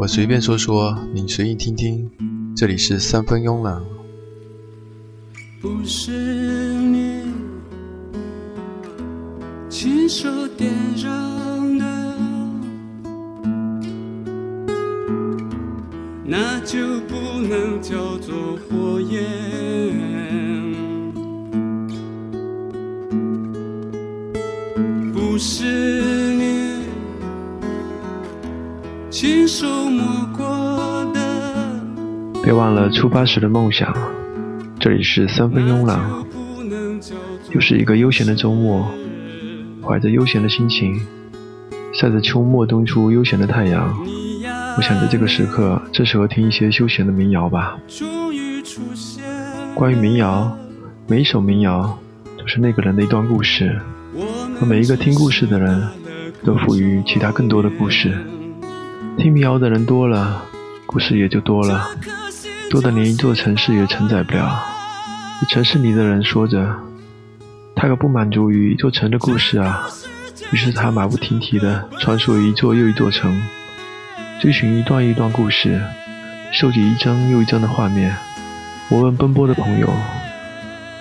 我随便说说，你随意听听。这里是三分慵懒。不是你亲手点燃的，那就不能叫做火焰。别忘了出发时的梦想。这里是三分慵懒，又是一个悠闲的周末，怀着悠闲的心情，晒着秋末冬初悠闲的太阳。我想在这个时刻，最适合听一些休闲的民谣吧。关于民谣，每一首民谣都是那个人的一段故事，而每一个听故事的人，都赋予其他更多的故事。听民谣的人多了，故事也就多了。多的连一座城市也承载不了。城市里的人说着，他可不满足于一座城的故事啊。于是他马不停蹄地穿梭于一座又一座城，追寻一段一段故事，收集一张又一张的画面。我问奔波的朋友：“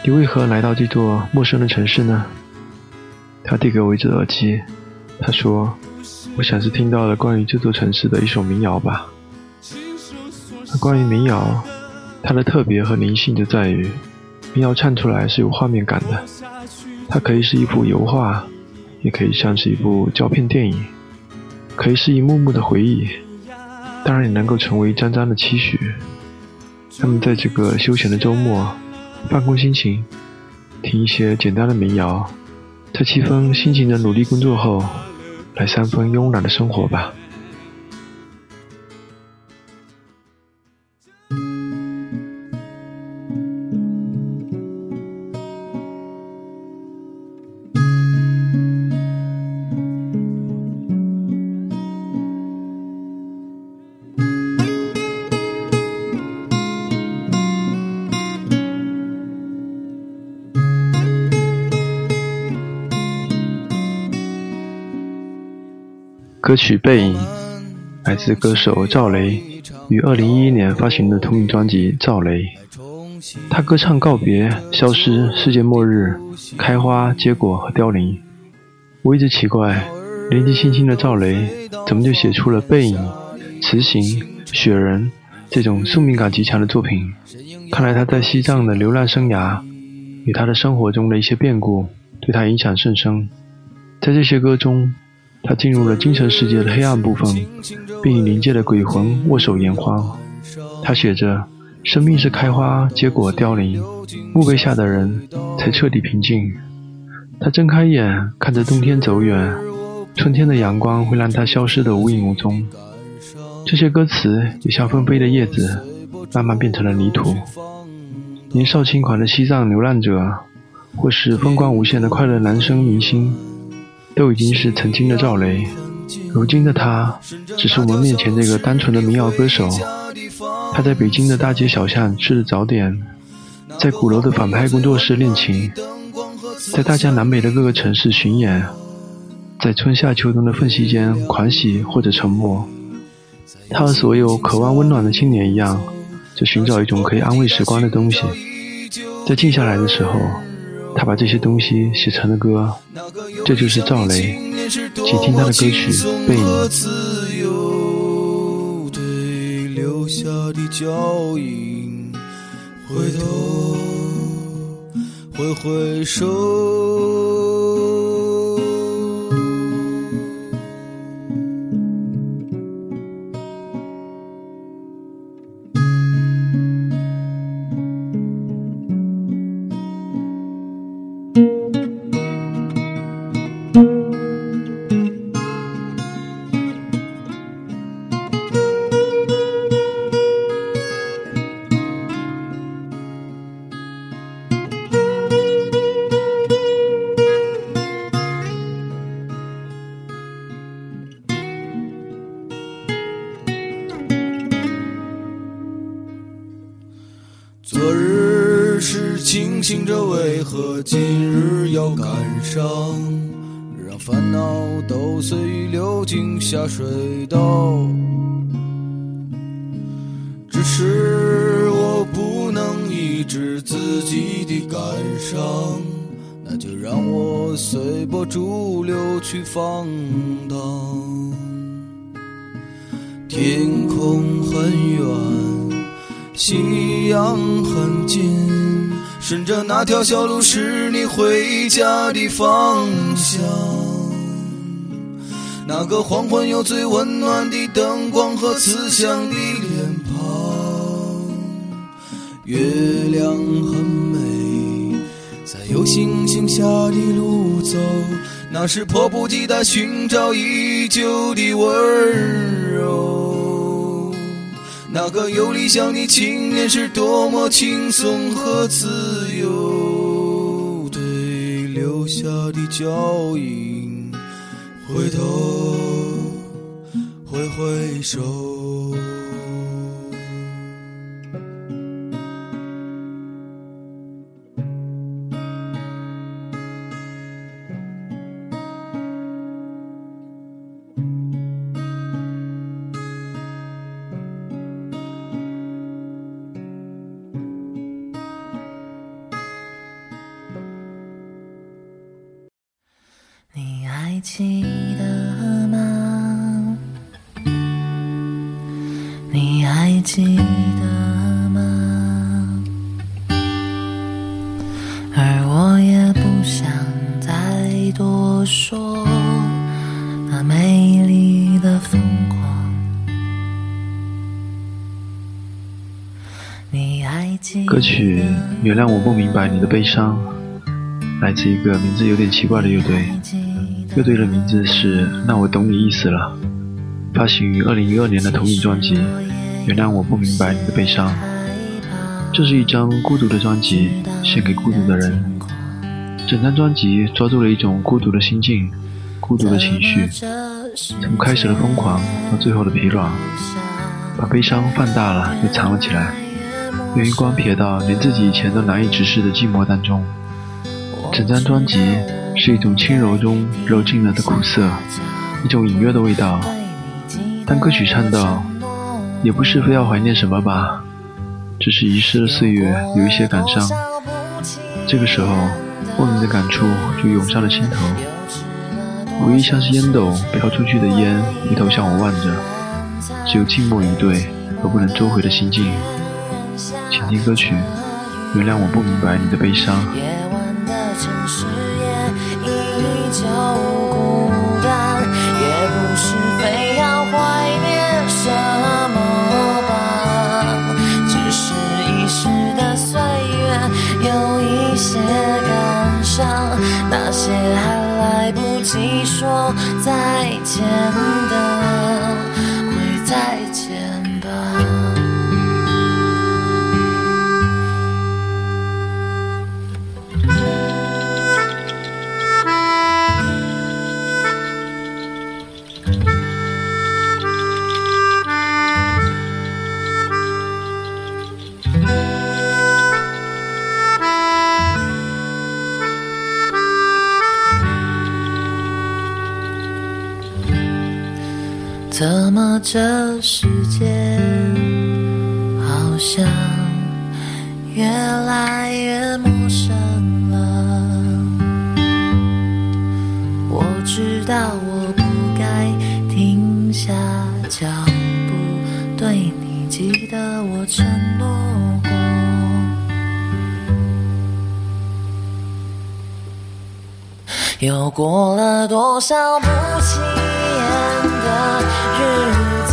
你为何来到这座陌生的城市呢？”他递给我一只耳机，他说：“我想是听到了关于这座城市的一首民谣吧。”关于民谣，它的特别和灵性就在于，民谣唱出来是有画面感的。它可以是一幅油画，也可以像是一部胶片电影，可以是一幕幕的回忆，当然也能够成为一张张的期许。那么在这个休闲的周末，放空心情，听一些简单的民谣，在七分辛勤的努力工作后，来三分慵懒的生活吧。歌曲《背影》来自歌手赵雷于二零一一年发行的同名专辑《赵雷》。他歌唱告别、消失、世界末日、开花、结果和凋零。我一直奇怪，年纪轻轻的赵雷怎么就写出了《背影》《雌行》《雪人》这种宿命感极强的作品？看来他在西藏的流浪生涯与他的生活中的一些变故对他影响甚深。在这些歌中。他进入了精神世界的黑暗部分，并与灵界的鬼魂握手言欢。他写着：“生命是开花、结果、凋零，墓碑下的人才彻底平静。”他睁开眼，看着冬天走远，春天的阳光会让他消失得无影无踪。这些歌词也像纷飞的叶子，慢慢变成了泥土。年少轻狂的西藏流浪者，或是风光无限的快乐男生明星。都已经是曾经的赵雷，如今的他只是我们面前这个单纯的民谣歌手。他在北京的大街小巷吃着早点，在鼓楼的反派工作室练琴，在大江南北的各个城市巡演，在春夏秋冬的缝隙间狂喜或者沉默。他和所有渴望温暖的青年一样，在寻找一种可以安慰时光的东西。在静下来的时候。他把这些东西写成了歌，这就是赵雷，请听他的歌曲《背影》。回头，挥挥手。下水道。只是我不能抑制自己的感伤，那就让我随波逐流去放荡。天空很远，夕阳很近，顺着那条小路是你回家的方向。那个黄昏有最温暖的灯光和慈祥的脸庞，月亮很美，在有星星下的路走，那是迫不及待寻找已久的温柔。那个有理想的青年是多么轻松和自由，对留下的脚印。回头，挥挥手。记歌曲《原谅我不明白你的悲伤》，来自一个名字有点奇怪的乐队。乐队的名字是《那我懂你意思了》，发行于二零一二年的同名专辑《原谅我不明白你的悲伤》。这是一张孤独的专辑，献给孤独的人。整张专辑抓住了一种孤独的心境、孤独的情绪，从开始的疯狂到最后的疲软，把悲伤放大了又藏了起来，余光瞥到连自己以前都难以直视的寂寞当中。整张专辑。是一种轻柔中揉进了的苦涩，一种隐约的味道。当歌曲唱到，也不是非要怀念什么吧，只是遗失的岁月有一些感伤。这个时候，莫名的感触就涌上了心头，回忆像是烟斗飘出去的烟，回头向我望着，只有静默以对而不能收回的心境。请听歌曲，原谅我不明白你的悲伤。过了多少不起眼的？日子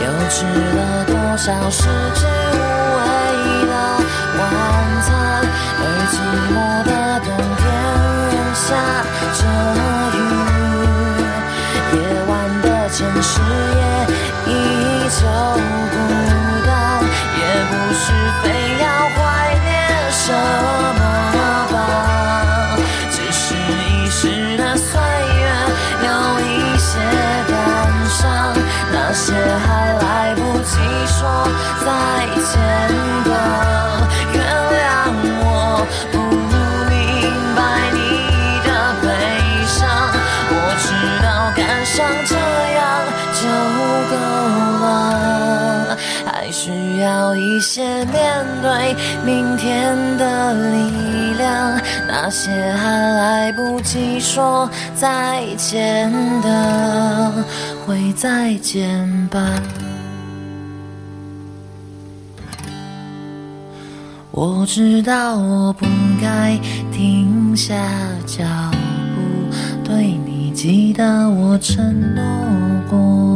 又吃了多少食之无味的晚餐？而寂寞的冬天下着雨，夜晚的城市也依旧孤单，也不是非要怀念什么说再见的，原谅我不明白你的悲伤。我知道感伤这样就够了。还需要一些面对明天的力量。那些还来不及说再见的，会再见吧。我知道我不该停下脚步，对你记得我承诺过。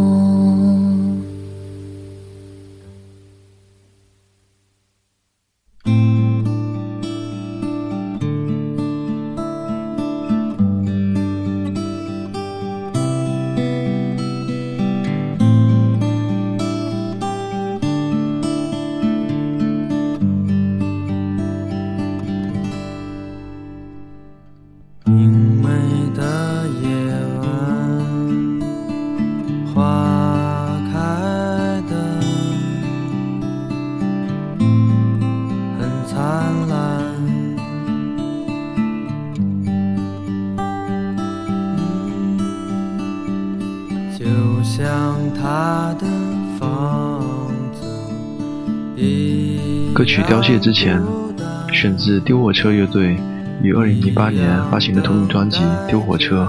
歌曲《凋谢》之前，选自丢火车乐队于2008年发行的同名专辑《丢火车》。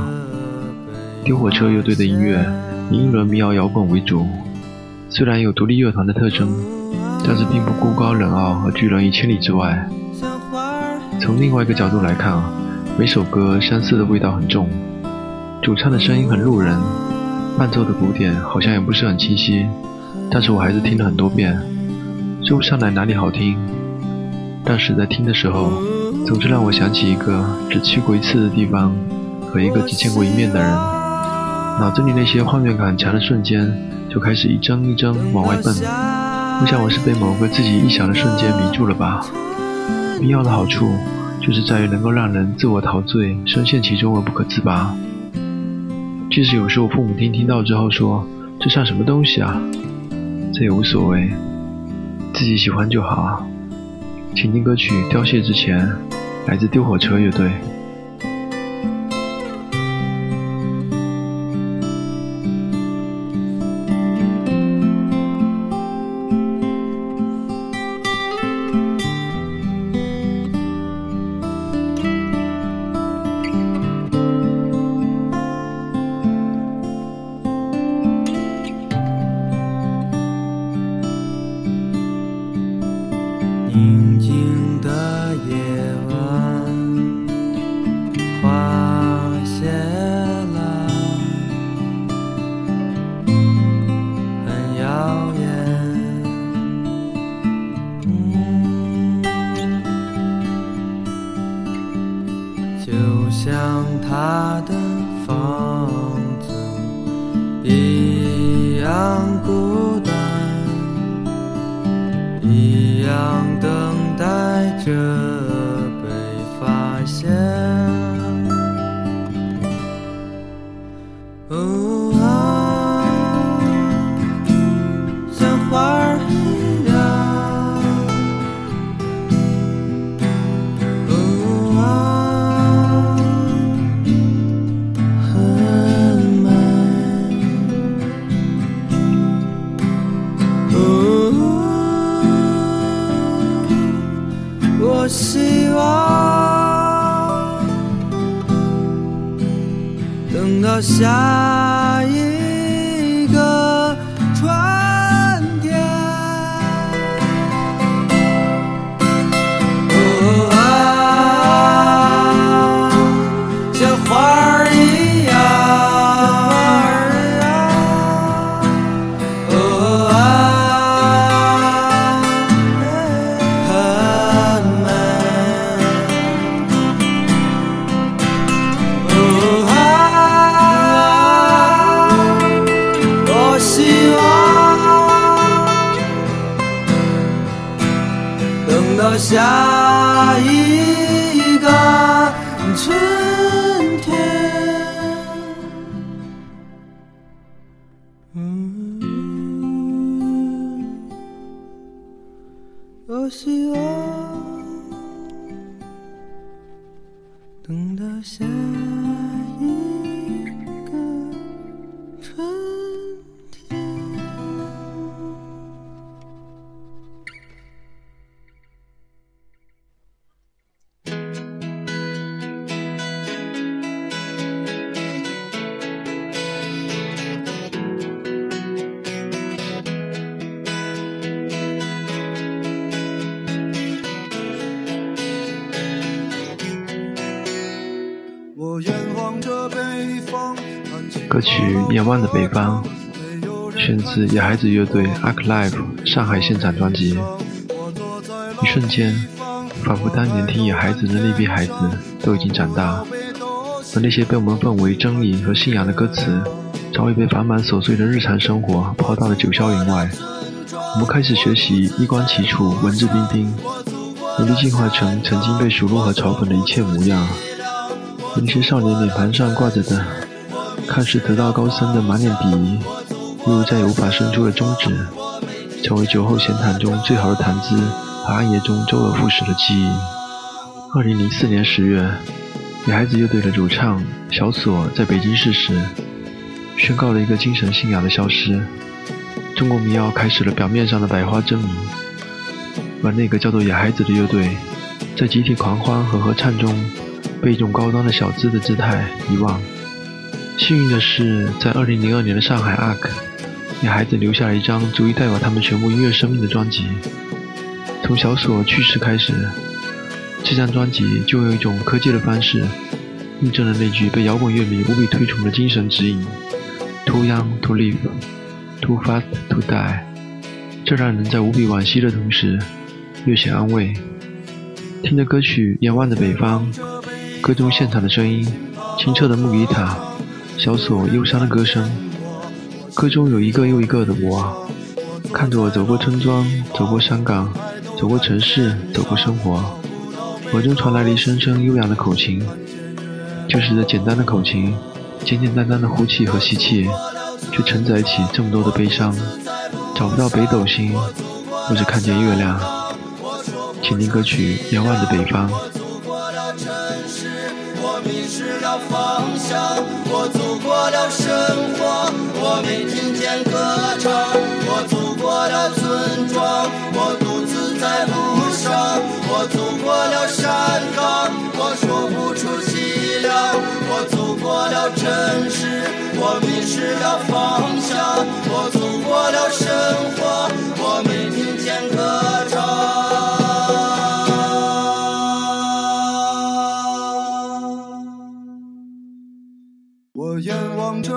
丢火车乐队的音乐以英伦民谣摇滚为主，虽然有独立乐团的特征，但是并不孤高冷傲和拒人于千里之外。从另外一个角度来看啊，每首歌相似的味道很重，主唱的声音很路人，伴奏的鼓点好像也不是很清晰，但是我还是听了很多遍，说不上来哪里好听，但是在听的时候，总是让我想起一个只去过一次的地方和一个只见过一面的人，脑子里那些画面感强的瞬间就开始一帧一帧往外蹦。我想我是被某个自己臆想的瞬间迷住了吧。迷药的好处就是在于能够让人自我陶醉，深陷其中而不可自拔。即使有时候父母听听到之后说这像什么东西啊，这也无所谓，自己喜欢就好。请听歌曲《凋谢》之前，来自丢火车乐队。曲《夜晚的北方》选自野孩子乐队 Arc Live 上海现场专辑。一瞬间，仿佛当年听野孩子的那批孩子都已经长大，而那些被我们奉为真理和信仰的歌词，早已被繁忙琐碎的日常生活抛到了九霄云外。我们开始学习衣冠齐楚、文质彬彬，努力进化成曾经被数落和嘲讽的一切模样。那些少年脸庞上挂着的，看似得道高僧的满脸鄙夷，犹如再也无法伸出的中指，成为酒后闲谈中最好的谈资和暗夜中周而复始的记忆。二零零四年十月，野孩子乐队的主唱小索在北京逝世，宣告了一个精神信仰的消失。中国民谣开始了表面上的百花争鸣，而那个叫做野孩子的乐队，在集体狂欢和合唱中。被一种高端的小资的姿态遗忘。幸运的是，在2002年的上海 ARK，给孩子留下了一张足以代表他们全部音乐生命的专辑。从小索去世开始，这张专辑就用一种科技的方式，印证了那句被摇滚乐迷无比推崇的精神指引：Too young to live, too fast to die。这让人在无比惋惜的同时，略显安慰。听着歌曲《仰望的北方》。歌中现场的声音，清澈的木吉他，小索忧伤的歌声。歌中有一个又一个的我，看着我走过村庄，走过山岗，走过城市，走过生活。耳中传来了一声声悠扬的口琴，就是这简单的口琴，简简单单的呼气和吸气，却承载起这么多的悲伤。找不到北斗星，我只看见月亮。请听歌曲《遥望的北方》。我走过了生活，我没听见歌唱。我走过了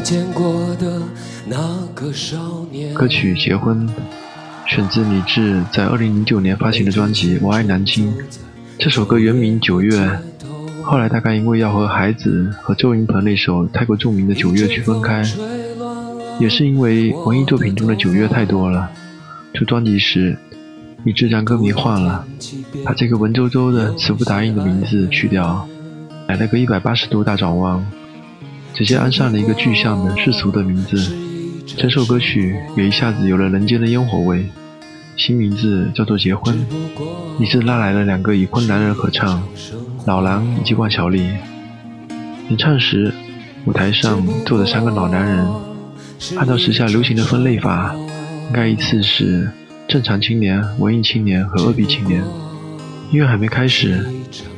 见过的那个少年歌曲《结婚》选自李志在2009年发行的专辑《我爱南京》。这首歌原名《九月》，后来大概因为要和《孩子》和周云鹏那首太过著名的《九月》去分开，也是因为文艺作品中的九月太多了。出专辑时，李志将歌名换了，把这个文绉绉的词不达意的名字去掉，来了个一百八十度大转弯。直接安上了一个具象的世俗的名字，整首歌曲也一下子有了人间的烟火味。新名字叫做《结婚》，于是拉来了两个已婚男人合唱，老狼以及万晓利。演唱时，舞台上坐着三个老男人，按照时下流行的分类法，应该依次是正常青年、文艺青年和二逼青年。音乐还没开始，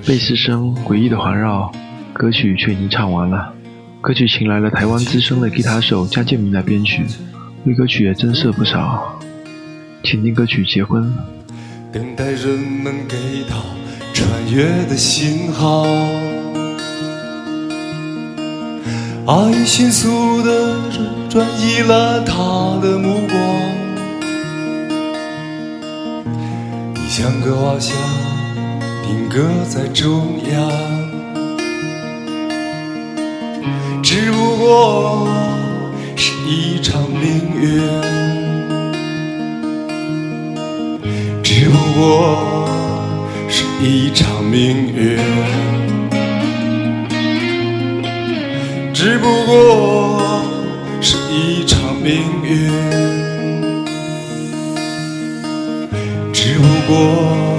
贝斯声诡异的环绕，歌曲却已经唱完了。歌曲请来了台湾资深的吉他手江建明来编曲，为歌曲也增色不少。请听歌曲《结婚》。等待人们给到穿越的信号，爱迅速的转移了他的目光，你像个瓦像定格在中央。只不过是一场命运，只不过是一场命运。只不过是一场命运，只不过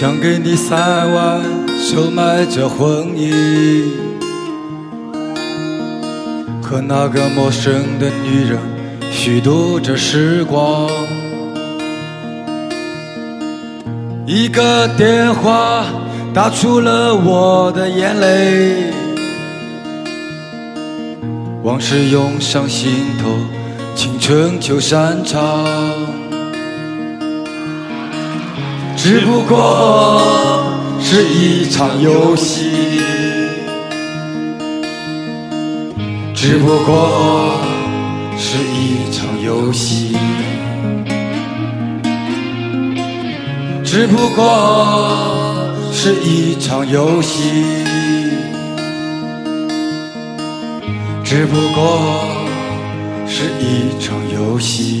想给你三万，收买这婚姻。和那个陌生的女人虚度着时光，一个电话打出了我的眼泪，往事涌上心头，青春就散场。只不过是一场游戏，只不过是一场游戏，只不过是一场游戏，只不过是一场游戏。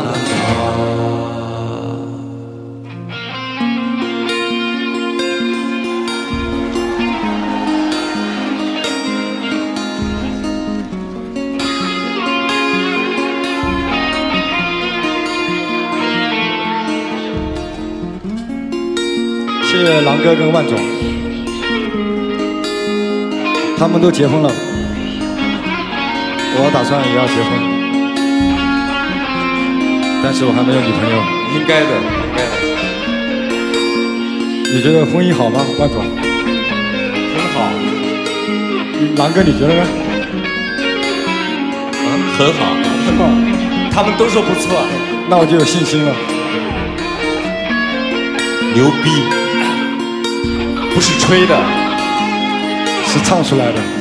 狼哥跟万总，他们都结婚了，我打算也要结婚，但是我还没有女朋友。应该的，应该的，你觉得婚姻好吗，万总？很好，狼哥你觉得呢？啊，很好，很好，他们都说不错，那我就有信心了。牛逼，不是吹的，是唱出来的。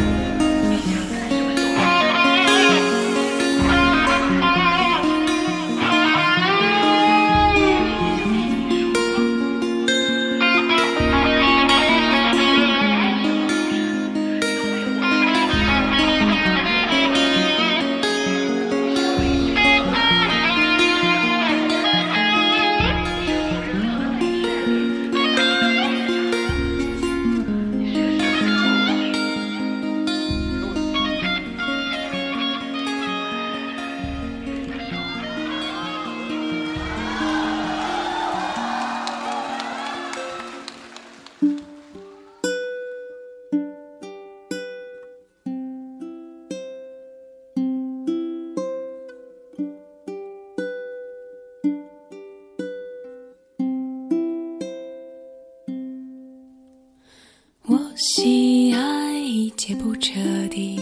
喜爱一切不彻底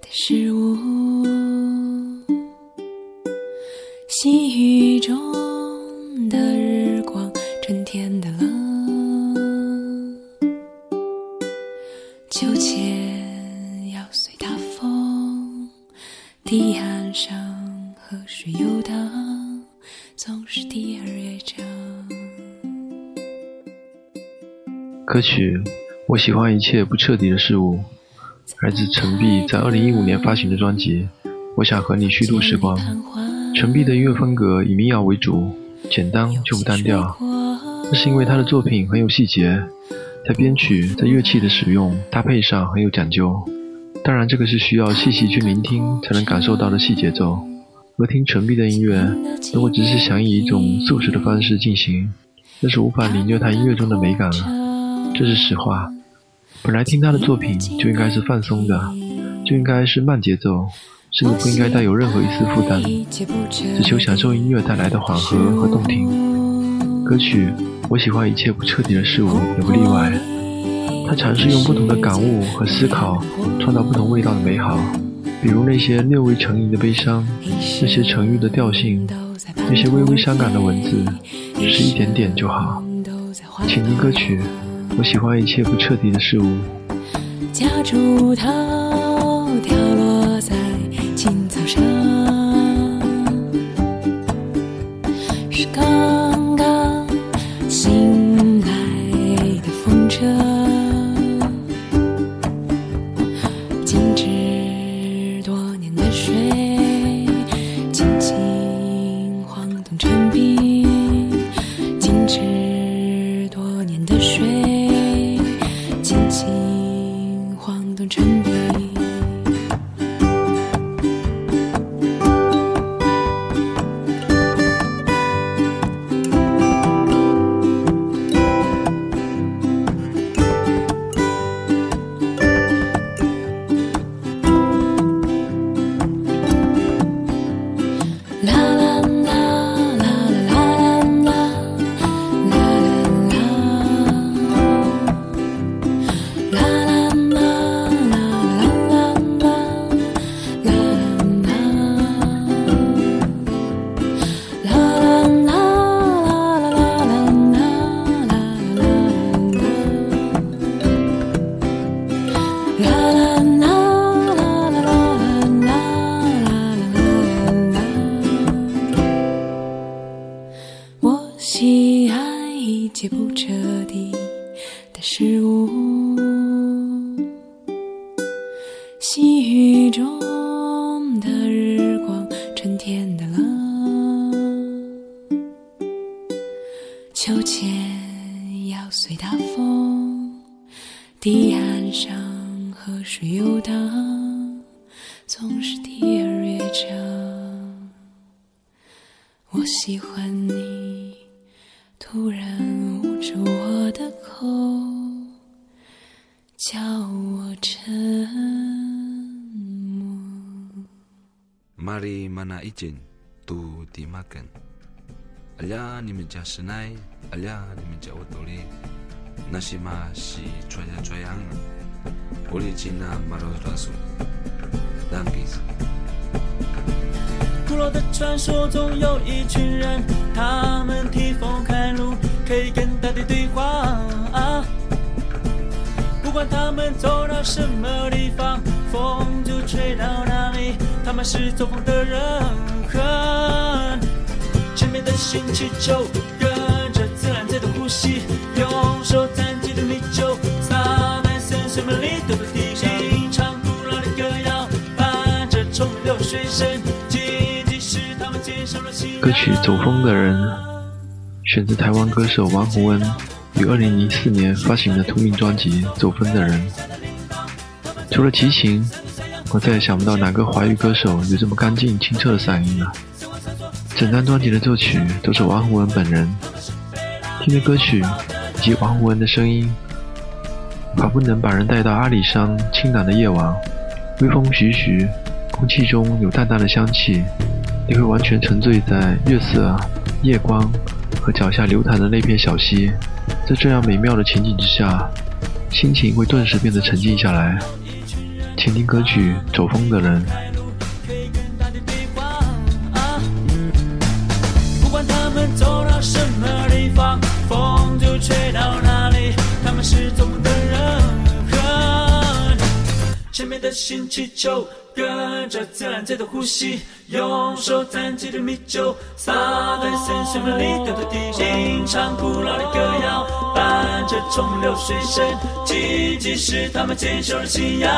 的事物，细雨中的日光，春天的冷，秋千要随大风，堤岸上河水游荡，总是第二乐章。歌曲《我喜欢一切不彻底的事物》来自陈碧在2015年发行的专辑《我想和你虚度时光》。陈碧的音乐风格以民谣为主，简单却不单调。这是因为他的作品很有细节，在编曲、在乐器的使用、搭配上很有讲究。当然，这个是需要细细去聆听才能感受到的细节奏。而听陈碧的音乐，如果只是想以一种速食的方式进行，那是无法领略他音乐中的美感了。这是实话。本来听他的作品就应该是放松的，就应该是慢节奏，甚至不应该带有任何一丝负担，只求享受音乐带来的缓和和动听。歌曲《我喜欢一切不彻底的事物》也不例外。他尝试用不同的感悟和思考，创造不同味道的美好。比如那些略微沉吟的悲伤，那些沉郁的调性，那些微微伤感的文字，只是一点点就好。请听歌曲，我喜欢一切不彻底的事物。夹竹桃掉落在青草上，秋千摇随大风，堤岸上河水游荡，总是第二乐章。我喜欢你，突然捂住我的口，叫我沉默。Mari mana izin tu dimakan. 阿亮你们家是哪里阿你们叫我多丽那西玛西拽呀拽呀狐狸精啊马路德拉索烂鼻古老的传说中有一群人他们踢风看路可以跟大地对话不管他们走到什么地方风就吹到哪里他们是做梦的人格的星气球跟着自然界的呼吸，用手沾起的米酒洒在深水门里头的地上，唱古老的歌谣，伴着冲流水声。奇迹是他们接受了信仰。歌曲《走风的人》选自台湾歌手王洪恩于2004年发行的同名专辑《走风的人》。除了齐秦，我再也想不到哪个华语歌手有这么干净清澈的嗓音了。整张专辑的作曲都是王洪恩本人。听着歌曲以及王洪恩的声音，仿佛能把人带到阿里山清朗的夜晚，微风徐徐，空气中有淡淡的香气。你会完全沉醉在月色、夜光和脚下流淌的那片小溪，在这样美妙的情景之下，心情会顿时变得沉静下来。请听歌曲《走风的人》。的新气球跟着自然界的呼吸，用手沾起的米酒洒在深水门里头的地上，唱古老的歌谣，伴着冲流水声。奇迹是他们坚守的信仰。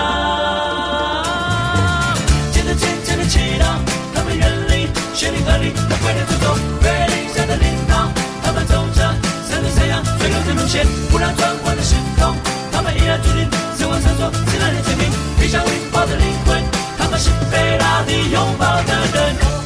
接着渐渐的祈祷，他们远离绚丽河里那怪的诅咒，月亮下的领导，他们走着三对三阳水流的路线，不断转换的时空，他们依然注定死亡闪烁，自然的，上拥抱的灵魂，他们是被大地拥抱的人。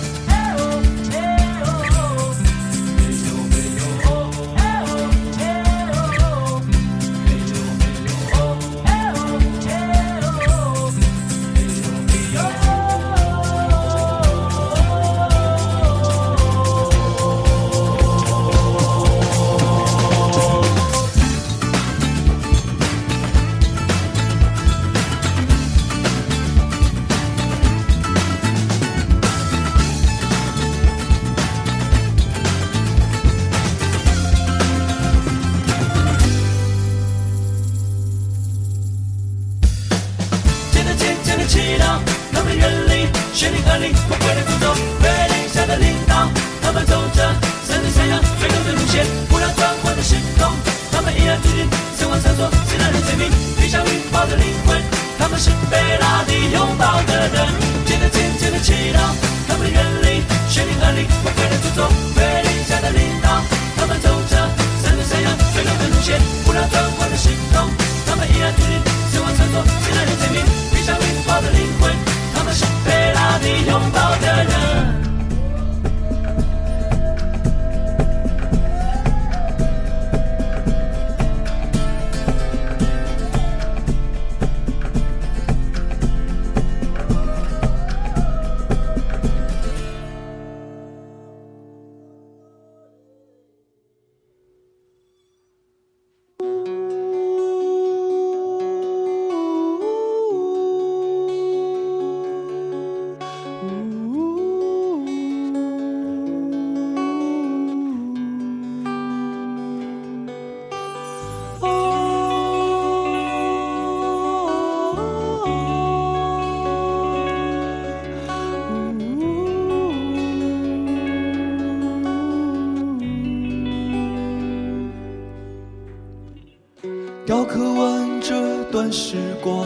段时光，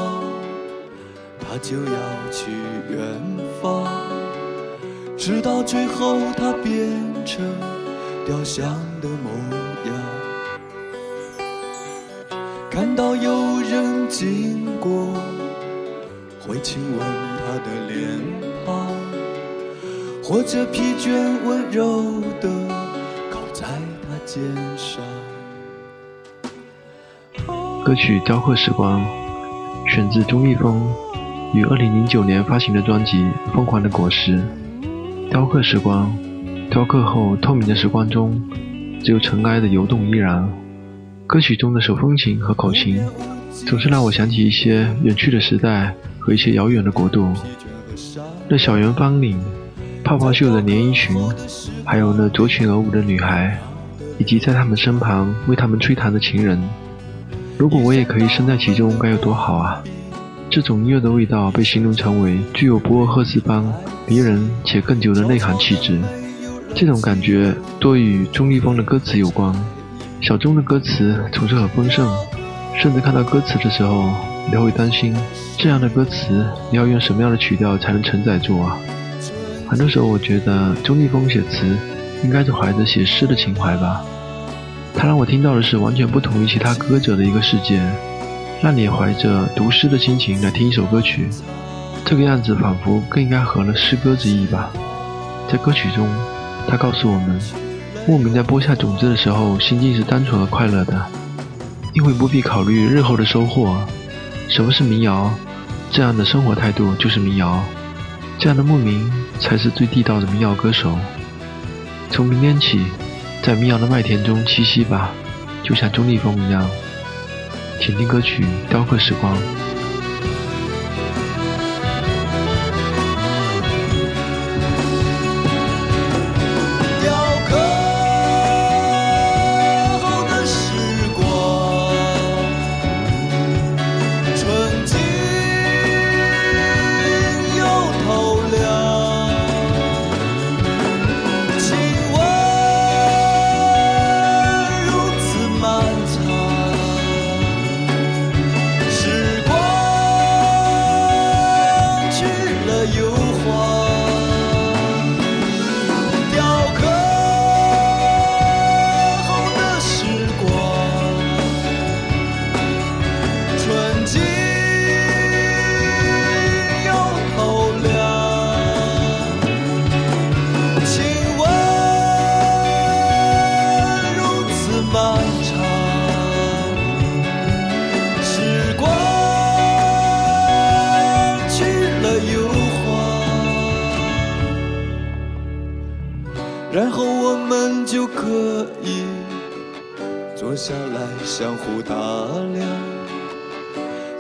他就要去远方，直到最后他变成雕像的模样。看到有人经过，会亲吻他的脸庞，或者疲倦温柔地靠在他肩上。歌曲《雕刻时光》选自钟立风于2009年发行的专辑《疯狂的果实》。雕刻时光，雕刻后透明的时光中，只有尘埃的游动依然。歌曲中的手风琴和口琴，总是让我想起一些远去的时代和一些遥远的国度。那小圆方领、泡泡袖的连衣裙，还有那着裙而舞的女孩，以及在他们身旁为他们吹弹的情人。如果我也可以身在其中，该有多好啊！这种音乐的味道被形容成为具有博尔赫斯般迷人且更久的内涵气质。这种感觉多与钟立风的歌词有关。小钟的歌词总是很丰盛，甚至看到歌词的时候，你都会担心这样的歌词你要用什么样的曲调才能承载住啊？很多时候，我觉得钟立风写词应该是怀着写诗的情怀吧。他让我听到的是完全不同于其他歌者的一个世界，让你怀着读诗的心情来听一首歌曲，这个样子仿佛更应该合了诗歌之意吧。在歌曲中，他告诉我们，牧民在播下种子的时候，心境是单纯和快乐的，因为不必考虑日后的收获。什么是民谣？这样的生活态度就是民谣，这样的牧民才是最地道的民谣歌手。从明天起。在迷茫的麦田中栖息吧，就像钟立风一样。请听歌曲《雕刻时光》。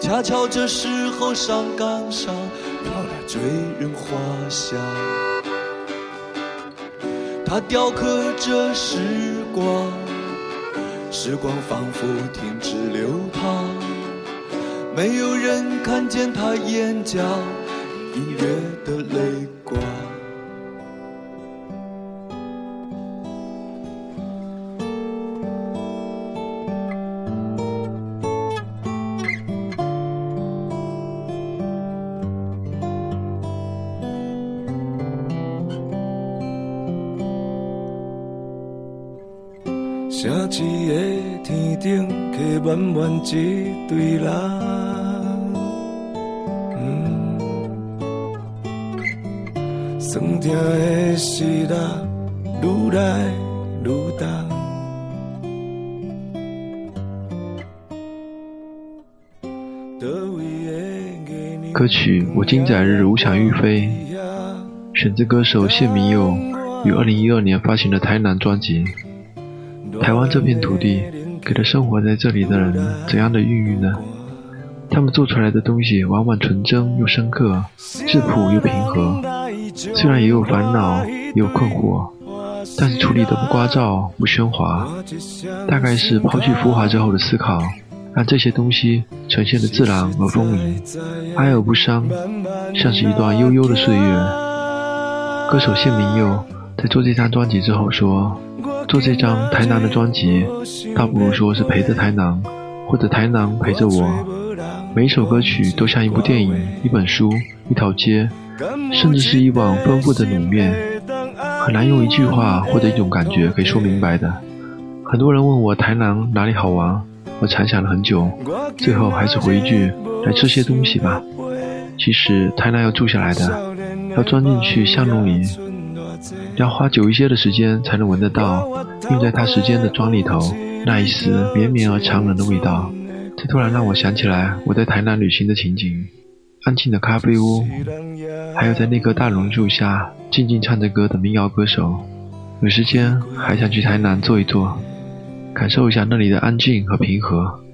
恰巧这时候上岗上飘来醉人花香，它雕刻着时光，时光仿佛停止流淌，没有人看见他眼角隐约的泪光。我今载日无想欲飞》选自歌手谢明佑于二零一二年发行的台南专辑。台湾这片土地给了生活在这里的人怎样的孕育呢？他们做出来的东西往往纯真又深刻，质朴又平和。虽然也有烦恼，也有困惑，但是处理的不聒噪、不喧哗。大概是抛去浮华之后的思考，让这些东西呈现的自然而丰盈，哀而不伤，像是一段悠悠的岁月。歌手谢明佑在做这张专辑之后说。做这张台南的专辑，倒不如说是陪着台南，或者台南陪着我。每一首歌曲都像一部电影、一本书、一条街，甚至是一碗丰富的卤面，很难用一句话或者一种感觉给说明白的。很多人问我台南哪里好玩，我残想了很久，最后还是回一句：来吃些东西吧。其实台南要住下来的，要钻进去巷弄里。要花久一些的时间才能闻得到印在它时间的妆里头那一丝绵绵而长冷的味道。这突然让我想起来我在台南旅行的情景：安静的咖啡屋，还有在那棵大榕树下静静唱着歌的民谣歌手。有时间还想去台南坐一坐，感受一下那里的安静和平和。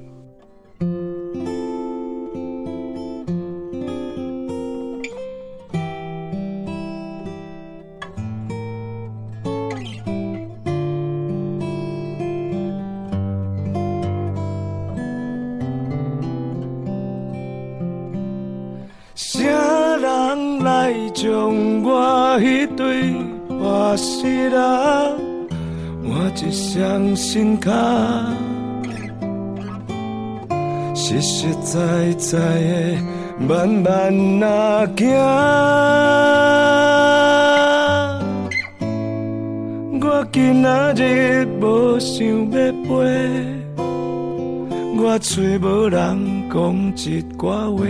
实在在的慢慢啊行。我今仔日无想要飞，我找无人讲一寡话。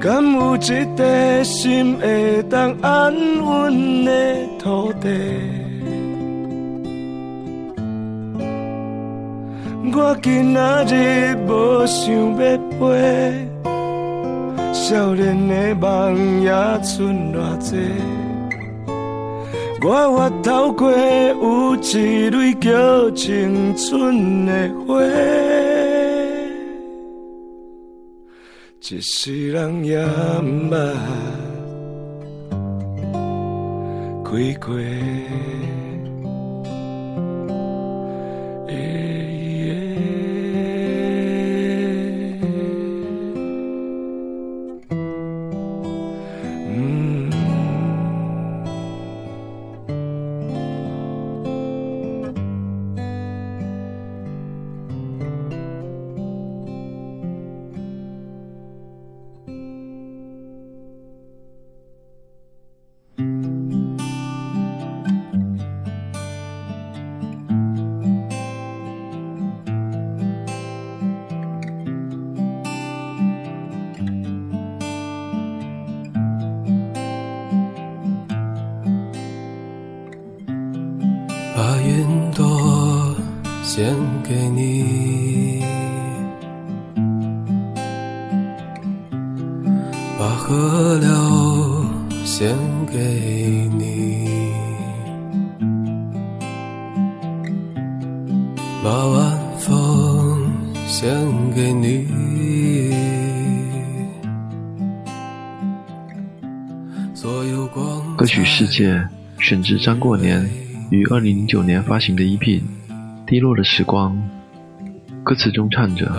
敢有一块心会当安稳的土地？我今仔日无想要飞，少年的梦也剩偌济？我额头过有一蕊叫青春的花。一世人也毋捌开过。献给你。歌曲《世界》选自张过年。于二零零九年发行的一片《低落的时光》，歌词中唱着：“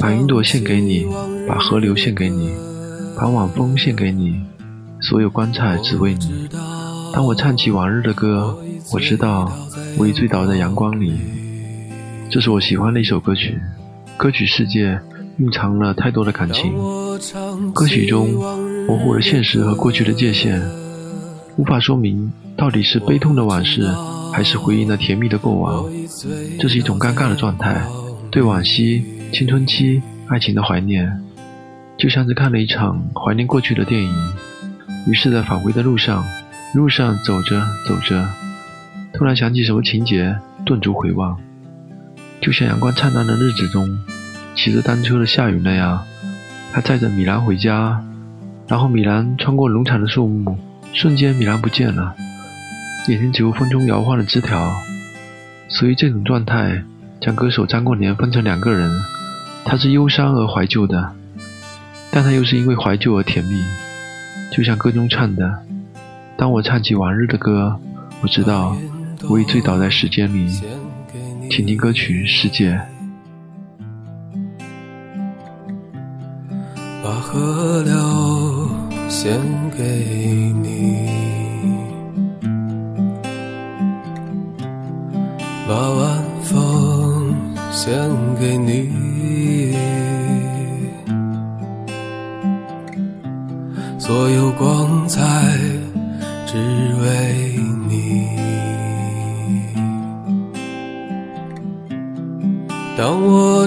把云朵献给你，把河流献给你，把晚风献给你，所有棺材只为你。当我唱起往日的歌，我知道我已醉倒在阳光里。这是我喜欢的一首歌曲，歌曲世界蕴藏了太多的感情。歌曲中模糊了现实和过去的界限，无法说明到底是悲痛的往事，还是回忆那甜蜜的过往。这是一种尴尬的状态，对往昔、青春期、爱情的怀念。就像是看了一场怀念过去的电影，于是，在返回的路上，路上走着走着，突然想起什么情节，顿足回望。就像阳光灿烂的日子中，骑着单车的夏雨那样，他载着米兰回家，然后米兰穿过农场的树木，瞬间米兰不见了，眼前只有风中摇晃的枝条。所以这种状态将歌手张过年分成两个人，他是忧伤而怀旧的。但他又是因为怀旧而甜蜜，就像歌中唱的：“当我唱起往日的歌，我知道我已醉倒在时间里。”听听歌曲《世界》。把河流献给你，把晚风献给你。所有光彩，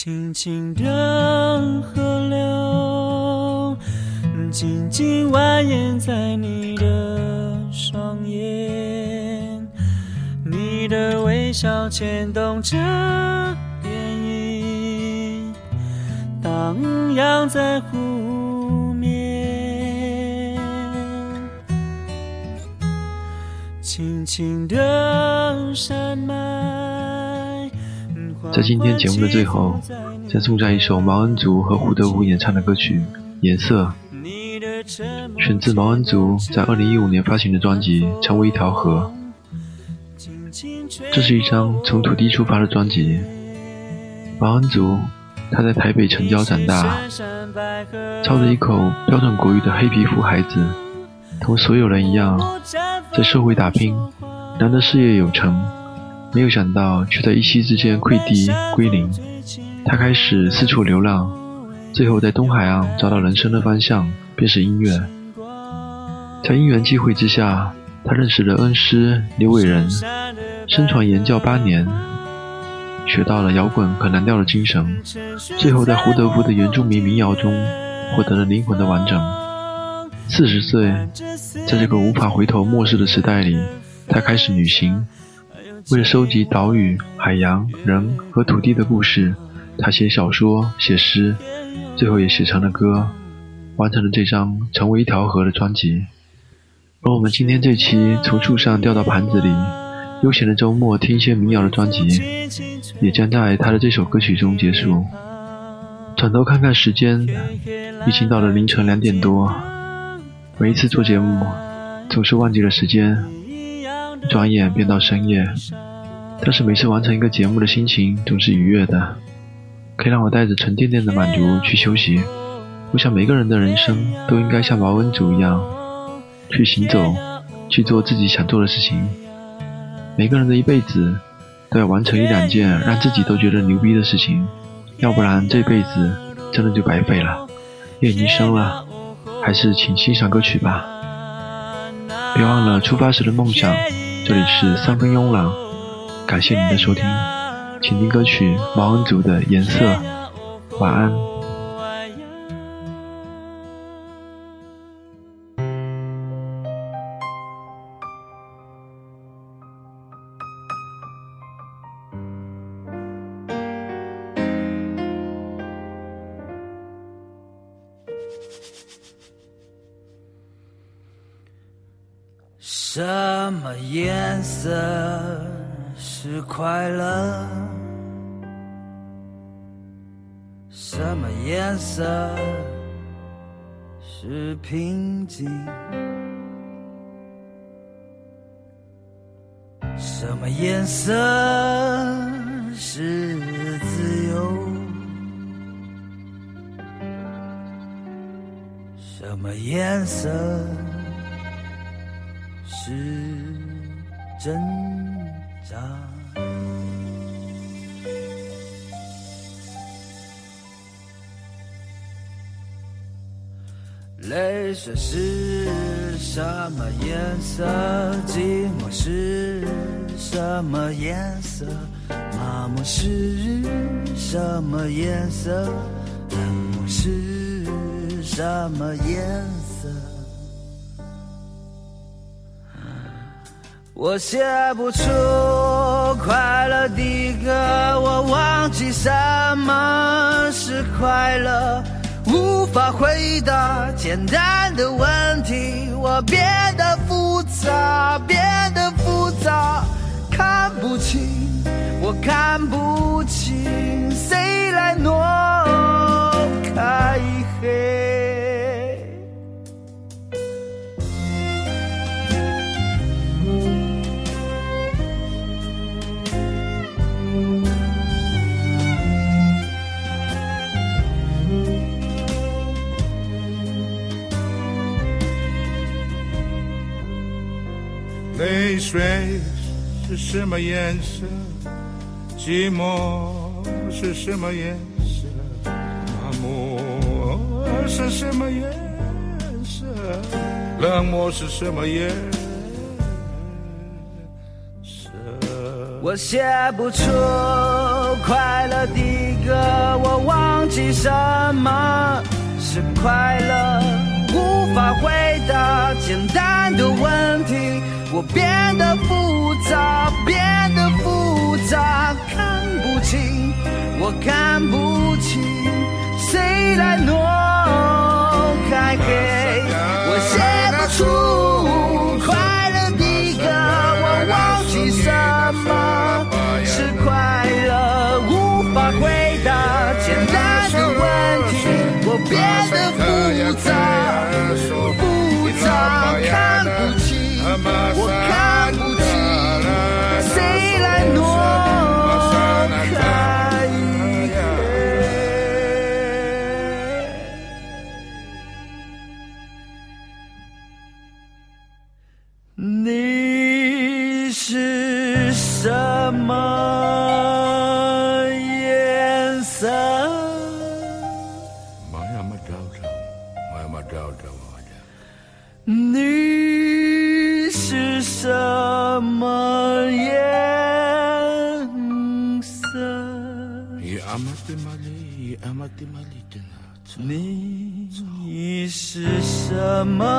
轻轻的河流，静静蜿蜒在你的双眼，你的微笑牵动着涟漪，荡漾在湖面，轻轻的山。在今天节目的最后，再送上一首毛恩族和胡德夫演唱的歌曲《颜色》，选自毛恩族在2015年发行的专辑《成为一条河》。这是一张从土地出发的专辑。毛恩族，他在台北城郊长大，操着一口标准国语的黑皮肤孩子，同所有人一样，在社会打拼，难得事业有成。没有想到，却在一夕之间溃堤归零。他开始四处流浪，最后在东海岸找到人生的方向，便是音乐。在因缘际会之下，他认识了恩师刘伟仁，身传言教八年，学到了摇滚和蓝调的精神，最后在胡德夫的原住民民谣中获得了灵魂的完整。四十岁，在这个无法回头漠视的时代里，他开始旅行，为了收集岛屿、海洋、人和土地的故事，他写小说、写诗，最后也写成了歌，完成了这张《成为一条河》的专辑。而我们今天这期从树上掉到盘子里。悠闲的周末，听一些民谣的专辑，也将在他的这首歌曲中结束。转头看看时间，已经到了凌晨两点多。每一次做节目，总是忘记了时间，转眼便到深夜。但是每次完成一个节目的心情总是愉悦的，可以让我带着沉甸甸的满足去休息。我想每个人的人生都应该像毛恩祖一样，去行走，去做自己想做的事情。每个人的一辈子都要完成一两件让自己都觉得牛逼的事情，要不然这辈子真的就白费了。夜已经深了，还是请欣赏歌曲吧。别忘了出发时的梦想。这里是三分慵懒，感谢您的收听，请听歌曲毛恩祖的《颜色》。晚安。颜色是快乐？什么颜色是平静？什么颜色是自由？什么颜色？是挣扎，泪水是什么颜色？寂寞是什么颜色？麻木是什么颜色？冷漠是什么颜色？我写不出快乐的歌，我忘记什么是快乐，无法回答简单的问题，我变得复杂，变得复杂，看不清，我看不清，谁来挪开黑？泪水是什么颜色？寂寞是什么颜色？麻木是什么颜色？冷漠是什么颜色？我写不出快乐的歌，我忘记什么是快乐，无法回答简单的问题。我变得复杂，变得复杂，看不清，我看不清，谁来挪开黑？我写不出快乐的歌，我忘记什么是快乐，无法回答简单的问题。我变得什么